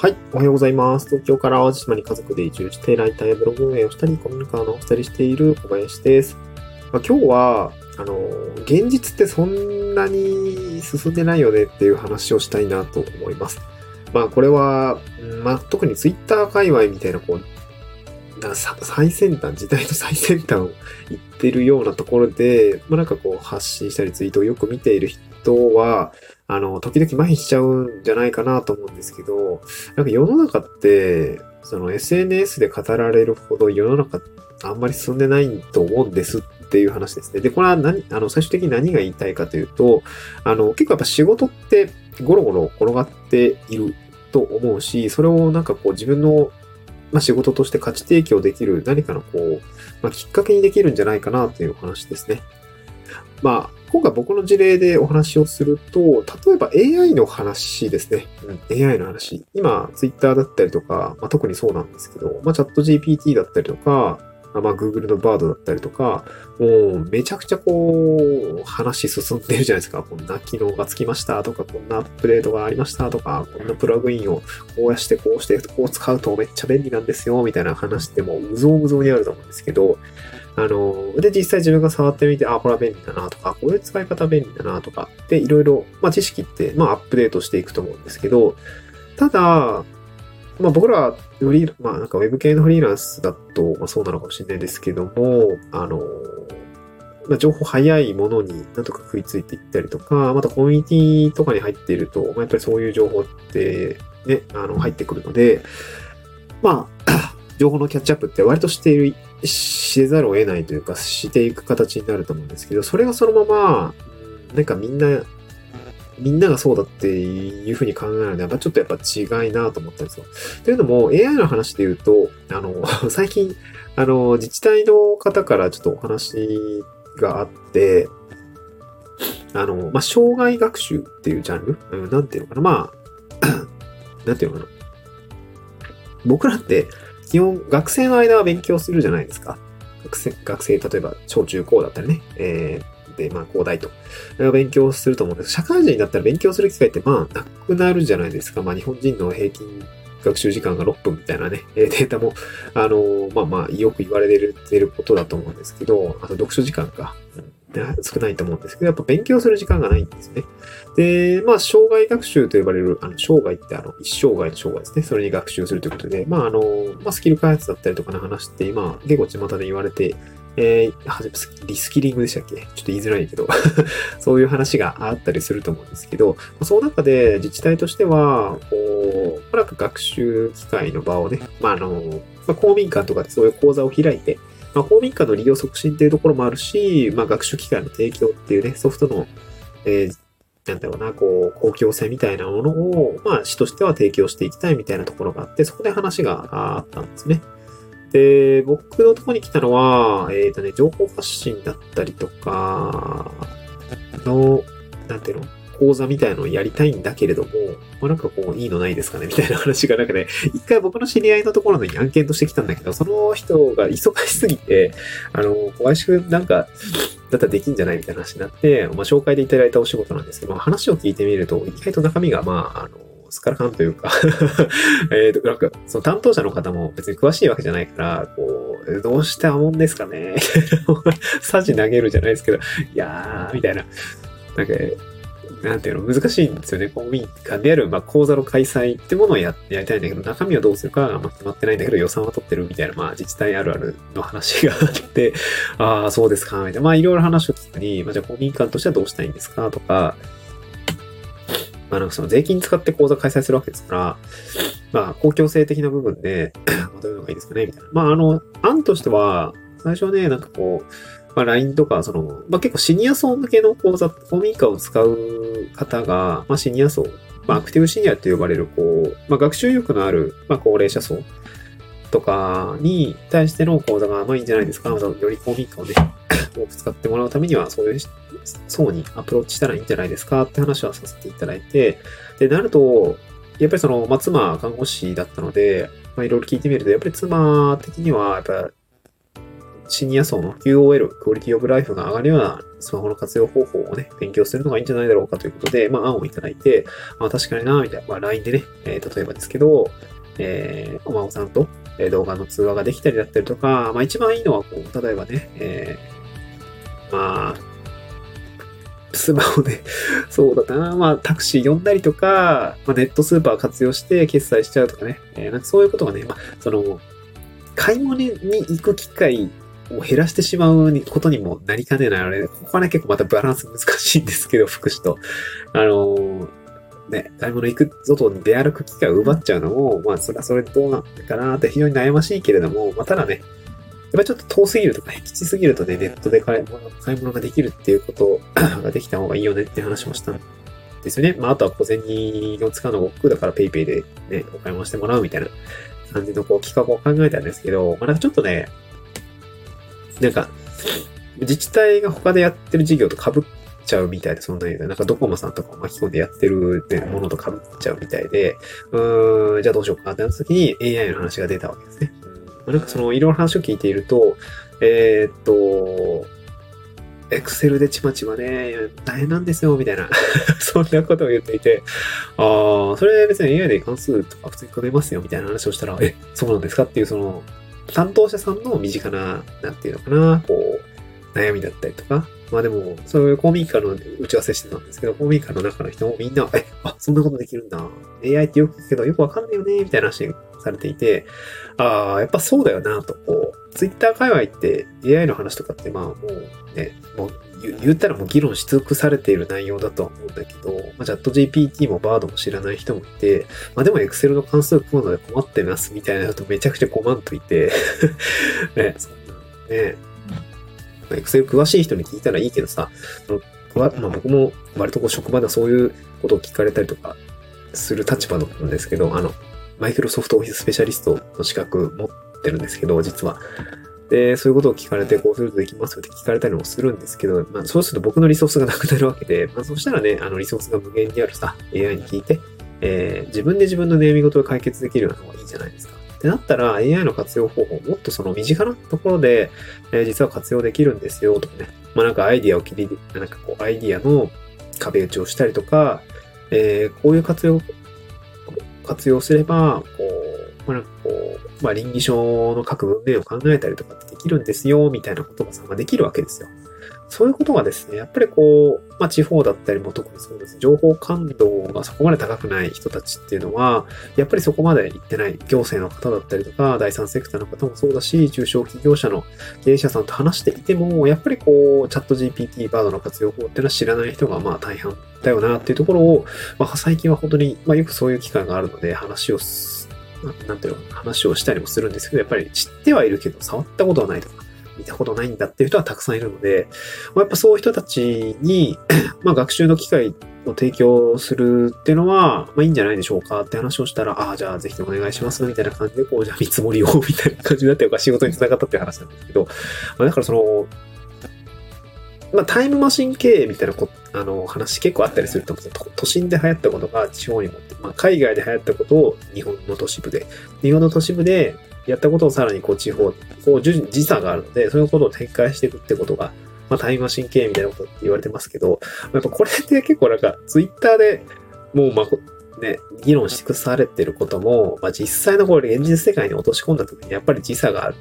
はい。おはようございます。東京から淡路島に家族で移住して、ライターやブログ運営をしたり、コミュニカーのお二人している小林です。まあ、今日は、あの、現実ってそんなに進んでないよねっていう話をしたいなと思います。まあ、これは、まあ、特にツイッター界隈みたいな、こう、最先端、時代の最先端を言ってるようなところで、まあ、なんかこう発信したりツイートをよく見ている人人は、あの、時々麻痺しちゃうんじゃないかなと思うんですけど、なんか世の中って、その SNS で語られるほど世の中あんまり進んでないと思うんですっていう話ですね。で、これは何、あの、最終的に何が言いたいかというと、あの、結構やっぱ仕事ってゴロゴロ転がっていると思うし、それをなんかこう自分のまあ、仕事として価値提供できる何かのこう、まあ、きっかけにできるんじゃないかなという話ですね。ま、今回僕の事例でお話をすると、例えば AI の話ですね。うん、AI の話。今、Twitter だったりとか、まあ、特にそうなんですけど、まあ、チャット GPT だったりとか、まあ、Google の Bard だったりとか、もうめちゃくちゃこう、話進んでるじゃないですか。こんな機能がつきましたとか、こんなアップデートがありましたとか、こんなプラグインをこうやしてこうしてこう使うとめっちゃ便利なんですよ、みたいな話ってもう無造無造にあると思うんですけど、あの、で、実際自分が触ってみて、あ、これは便利だなとか、こういう使い方便利だなとか、で、いろいろ、まあ知識って、まあアップデートしていくと思うんですけど、ただ、まあ僕らフリー、まあなんかウェブ系のフリーランスだと、まあそうなのかもしれないですけども、あの、まあ、情報早いものになんとか食いついていったりとか、またコミュニティとかに入っていると、まあ、やっぱりそういう情報ってね、あの、入ってくるので、まあ、情報のキャッチアップって割としている、せざるを得ないというか、していく形になると思うんですけど、それがそのまま、なんかみんな、みんながそうだっていうふうに考えるので、やっぱちょっとやっぱ違いなと思ったんですよ。というのも、AI の話で言うと、あの、最近、あの、自治体の方からちょっとお話があって、あの、まあ、障害学習っていうジャンル、うん、なんていうのかな、まあ、なんていうのかな？僕らって、基本、学生の間は勉強するじゃないですか。学生、学生、例えば、小中高だったりね、えー、で、まあ、高大と。勉強すると思うんです社会人だったら勉強する機会って、まあ、なくなるじゃないですか。まあ、日本人の平均学習時間が6分みたいなね、データも、あの、まあまあ、よく言われてるてることだと思うんですけど、あと読書時間か、少ないと思うんですけど、やっぱ勉強する時間がないんですね。で、まあ、障害学習と呼ばれる、あの、障害ってあの、一生涯の障害ですね。それに学習するということで、まあ、あの、まあ、スキル開発だったりとかの話って今、結構巷で言われて、えー、リスキリングでしたっけ？ちょっと言いづらいけど そういう話があったりすると思うんですけど、その中で自治体としては、こう、なんか学習機会の場をね、まあ、あの、まあ、公民館とかでそういう講座を開いて、まあ、公民館の利用促進っていうところもあるし、まあ、学習機会の提供っていうね、ソフトの、えー、なんだろうな、こう、公共性みたいなものを、まあ、市としては提供していきたいみたいなところがあって、そこで話があったんですね。で、僕のところに来たのは、えっ、ー、とね、情報発信だったりとか、の、なんていうの、講座みたいのをやりたいんだけれども、まあ、なんかこう、いいのないですかねみたいな話がなんかね、一回僕の知り合いのところに案件として来たんだけど、その人が忙しすぎて、あの、小林くんなんか、だったらできんじゃないみたいな話になって、まあ、紹介でいただいたお仕事なんですけど、まあ、話を聞いてみると、意外と中身が、まあ、あの、スカラカンというか えっと、なんか、その担当者の方も別に詳しいわけじゃないから、こう、どうしたもんですかねサジ 投げるじゃないですけど、いやー、みたいな。なんか、なんていうの、難しいんですよね。公民館である、まあ、講座の開催ってものをややりたいんだけど、中身はどうするかが決まってないんだけど、予算は取ってるみたいな、まあ、自治体あるあるの話があって、ああ、そうですか、みたいな。まあ、いろいろ話を聞くに、まあ、じゃあ公民館としてはどうしたいんですかとか、まあなんかその税金使って講座開催するわけですから、まあ公共性的な部分で、どういうのがいいですかねみたいな。まああの、案としては、最初はね、なんかこう、まあ LINE とか、その、まあ結構シニア層向けの講座、公民館を使う方が、まあシニア層、まあアクティブシニアと呼ばれる、こう、まあ学習意欲のある、まあ高齢者層とかに対しての講座が、まあいいんじゃないですか。より公民館をね、多く使ってもらうためには、そういう層にアプローチしたらいいんじゃないですかって話はさせていただいて、で、なると、やっぱりその、まあ、妻、看護師だったので、まあ、いろいろ聞いてみると、やっぱり妻的には、やっぱ、シニア層の QOL、クオリティオブライフが上がるようなスマホの活用方法をね、勉強するのがいいんじゃないだろうかということで、まあ案をいただいて、まあ確かにな、みたいな、まあ LINE でね、えー、例えばですけど、えー、お孫さんと動画の通話ができたりだったりとか、まあ一番いいのはこう、例えばね、えー、まあ、スマホで そうだな、まあタクシー呼んだりとか、まあ、ネットスーパー活用して決済しちゃうとかね、えー、なんかそういうことがね、まあ、その、買い物に行く機会を減らしてしまうことにもなりかねないので、ここはね結構またバランス難しいんですけど、福祉と。あのー、ね、買い物行く外に出歩く機会を奪っちゃうのも、まあそれはそれでどうなんかなって非常に悩ましいけれども、まあただね、やっぱりちょっと遠すぎるとか、僻地すぎるとね、ネットで買い物買い物ができるっていうこと ができた方がいいよねって話もしたんですよね。まあ、あとは小銭を使うのが億劫だから PayPay でね、お買い物してもらうみたいな感じのこう企画を考えたんですけど、まあ、なんかちょっとね、なんか、自治体が他でやってる事業と被っちゃうみたいで、そんなに、なんかドコモさんとかを巻き込んでやってる、ね、ものと被っちゃうみたいで、うーん、じゃあどうしようかってなった時に AI の話が出たわけですね。なんかそのいろいろ話を聞いていると、えー、っと、エクセルでちまちまね、大変なんですよ、みたいな。そんなことを言っていて、ああ、それ別に AI で関数とか普通に組めますよ、みたいな話をしたら、え、そうなんですかっていう、その、担当者さんの身近な、なんていうのかな、こう、悩みだったりとか、まあでも、そういう公民館の打ち合わせしてたんですけど、公民館の中の人もみんな、え、あ、そんなことできるんだ。AI ってよく聞くけど、よくわかんないよね、みたいな話されていて、ああ、やっぱそうだよな、と、こう、Twitter 界隈って AI の話とかって、まあもうね、もう言ったらもう議論し尽くされている内容だとは思うんだけど、まあ、チャット GPT も Bard も知らない人もいて、まあでも Excel の関数組むので困ってますみたいな人めちゃくちゃ困んといて ね、そんなね、まあ、Excel 詳しい人に聞いたらいいけどさ、まあ、僕も割とこう職場ではそういうことを聞かれたりとかする立場なんですけど、あの、マイクロソフトオフィススペシャリストの資格持ってるんですけど、実は。で、そういうことを聞かれて、こうするとできますよって聞かれたりもするんですけど、まあ、そうすると僕のリソースがなくなるわけで、まあ、そしたらね、あの、リソースが無限にあるさ、AI に聞いて、えー、自分で自分の悩み事を解決できるような方がいいじゃないですか。ってなったら AI の活用方法もっとその身近なところで、えー、実は活用できるんですよとかね。まあなんかアイディアを切り、なんかこうアイディアの壁打ちをしたりとか、えー、こういう活用、活用すれば、こう、まあなんか、まあ倫理書の各文面を考えたりとかできるんですよ、みたいなことがさ、まあ、できるわけですよ。そういうことがですね、やっぱりこう、まあ地方だったりも特にそうです。情報感度がそこまで高くない人たちっていうのは、やっぱりそこまで行ってない行政の方だったりとか、第三セクターの方もそうだし、中小企業者の経営者さんと話していても、やっぱりこう、チャット GPT、バードの活用法っていうのは知らない人がまあ大半だよなっていうところを、まあ最近は本当に、まあよくそういう機会があるので話をすなんていうの、話をしたりもするんですけど、やっぱり知ってはいるけど、触ったことはないとか、見たことないんだっていう人はたくさんいるので、まあ、やっぱそういう人たちに まあ、学習の機会を提供するっていうのは、まあいいんじゃないでしょうかって話をしたら、ああ、じゃあぜひお願いしますみたいな感じで、こう、じゃあ見積もりをみたいな感じになってるか仕事に繋がったっていう話なんですけど、まあ、だからその、まあ、タイムマシン経営みたいなこあの話結構あったりすると思うんですよ。都心で流行ったことが地方にもって、まあ、海外で流行ったことを日本の都市部で、日本の都市部でやったことをさらにこう地方、こう時差があるので、そういうことを展開していくってことが、まあ、タイムマシン経営みたいなことって言われてますけど、やっぱこれって結構なんか、ツイッターでもうまあね、議論し尽くされてることも、まあ、実際のこれ現実世界に落とし込んだ時にやっぱり時差がある。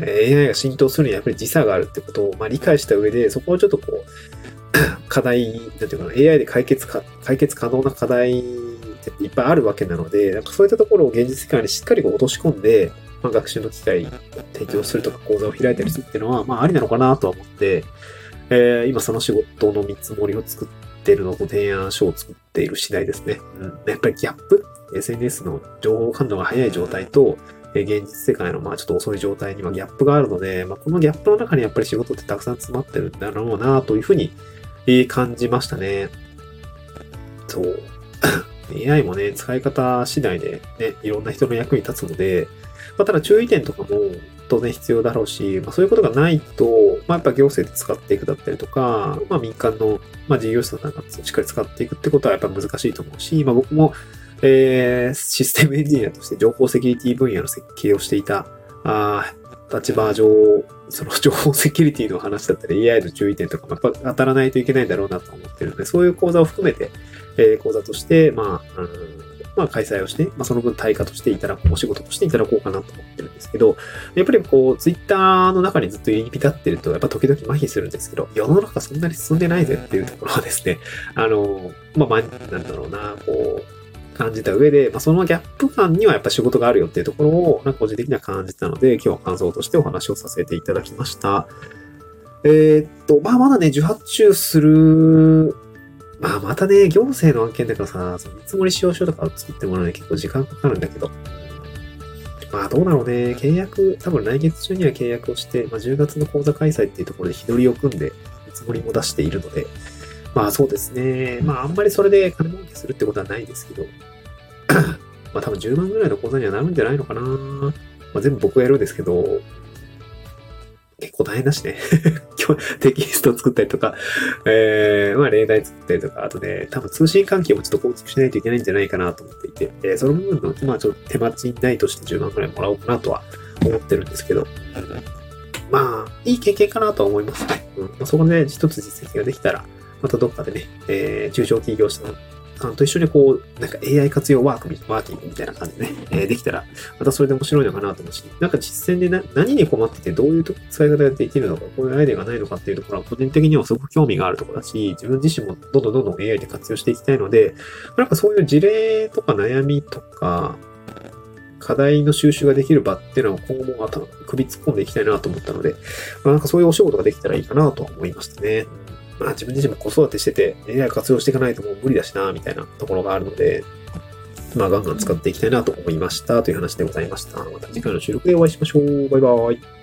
AI が浸透するにはやっぱり時差があるってことを、まあ、理解した上で、そこをちょっとこう、課題、なんていうかな、AI で解決か、解決可能な課題っていっぱいあるわけなので、なんかそういったところを現実世界にしっかりこう落とし込んで、まあ、学習の機会提供するとか講座を開いたりするっていうのは、まあ、ありなのかなとは思って、えー、今その仕事の見積もりを作っているのと提案書を作っている次第ですね。うん。やっぱりギャップ ?SNS の情報感度が早い状態と、え現実世界のまあちょっと遅い状態にはギャップがあるので、まあ、このギャップの中にやっぱり仕事ってたくさん詰まってるんだろうなというふうに感じましたね。そう。AI もね、使い方次第でね、いろんな人の役に立つので、まあ、ただ注意点とかも当然必要だろうし、まあ、そういうことがないと、まあ、やっぱ行政で使っていくだったりとか、まあ、民間の、まあ、事業者さんがしっかり使っていくってことはやっぱ難しいと思うし、まあ、僕も、えー、システムエンジニアとして情報セキュリティ分野の設計をしていた、あ立場上その情報セキュリティの話だったり AI の注意点とかもやっぱ当たらないといけないんだろうなと思ってるので、そういう講座を含めて、えー、講座として、まあ、うんまあ、開催をして、まあ、その分対価としていただく、お仕事としていただこうかなと思ってるんですけど、やっぱりこう、ツイッターの中にずっと入り浸ってると、やっぱ時々麻痺するんですけど、世の中そんなに進んでないぜっていうところはですね、あの、まあ、まあ、なんだろうな、こう、感じた上で、まあ、そのギャップ感にはやっぱ仕事があるよっていうところを、なんか個人的には感じたので、今日は感想としてお話をさせていただきました。えー、っと、まあ、まだね、受発注するまあまたね、行政の案件だからさ、その見積もり使用書とかを作ってもらうのに結構時間かかるんだけど。まあどうだろうね。契約、多分来月中には契約をして、まあ10月の講座開催っていうところで日取りを組んで見積もりも出しているので、まあそうですね。まああんまりそれで金儲けするってことはないですけど、まあ多分10万ぐらいの講座にはなるんじゃないのかな。まあ全部僕がやるんですけど、結構大変だしね。テキスト作ったりとか、えー、まあ例題作ったりとか、あとね、多分通信関係もちょっと構築しないといけないんじゃないかなと思っていて、えー、その部分の、まあちょっと手間賃代として10万くらいもらおうかなとは思ってるんですけど、まあ、いい経験かなとは思いますね。うんまあ、そこで一つ実績ができたら、またどっかでね、えー、中小企業者さんと一緒にこう、なんか AI 活用ワーク、ワーキングみたいな感じでね、えー、できたら、またそれで面白いのかなと思うし、なんか実践でな何に困ってて、どういう使い方ができるのか、こういうアイデアがないのかっていうところは、個人的にはすごく興味があるところだし、自分自身もどんどんどんどん AI で活用していきたいので、なんかそういう事例とか悩みとか、課題の収集ができる場っていうのは今後も首突っ込んでいきたいなと思ったので、まあ、なんかそういうお仕事ができたらいいかなと思いましたね。まあ自分自身も子育てしてて AI 活用していかないともう無理だしな、みたいなところがあるので、まあガンガン使っていきたいなと思いましたという話でございました。また次回の収録でお会いしましょう。バイバーイ。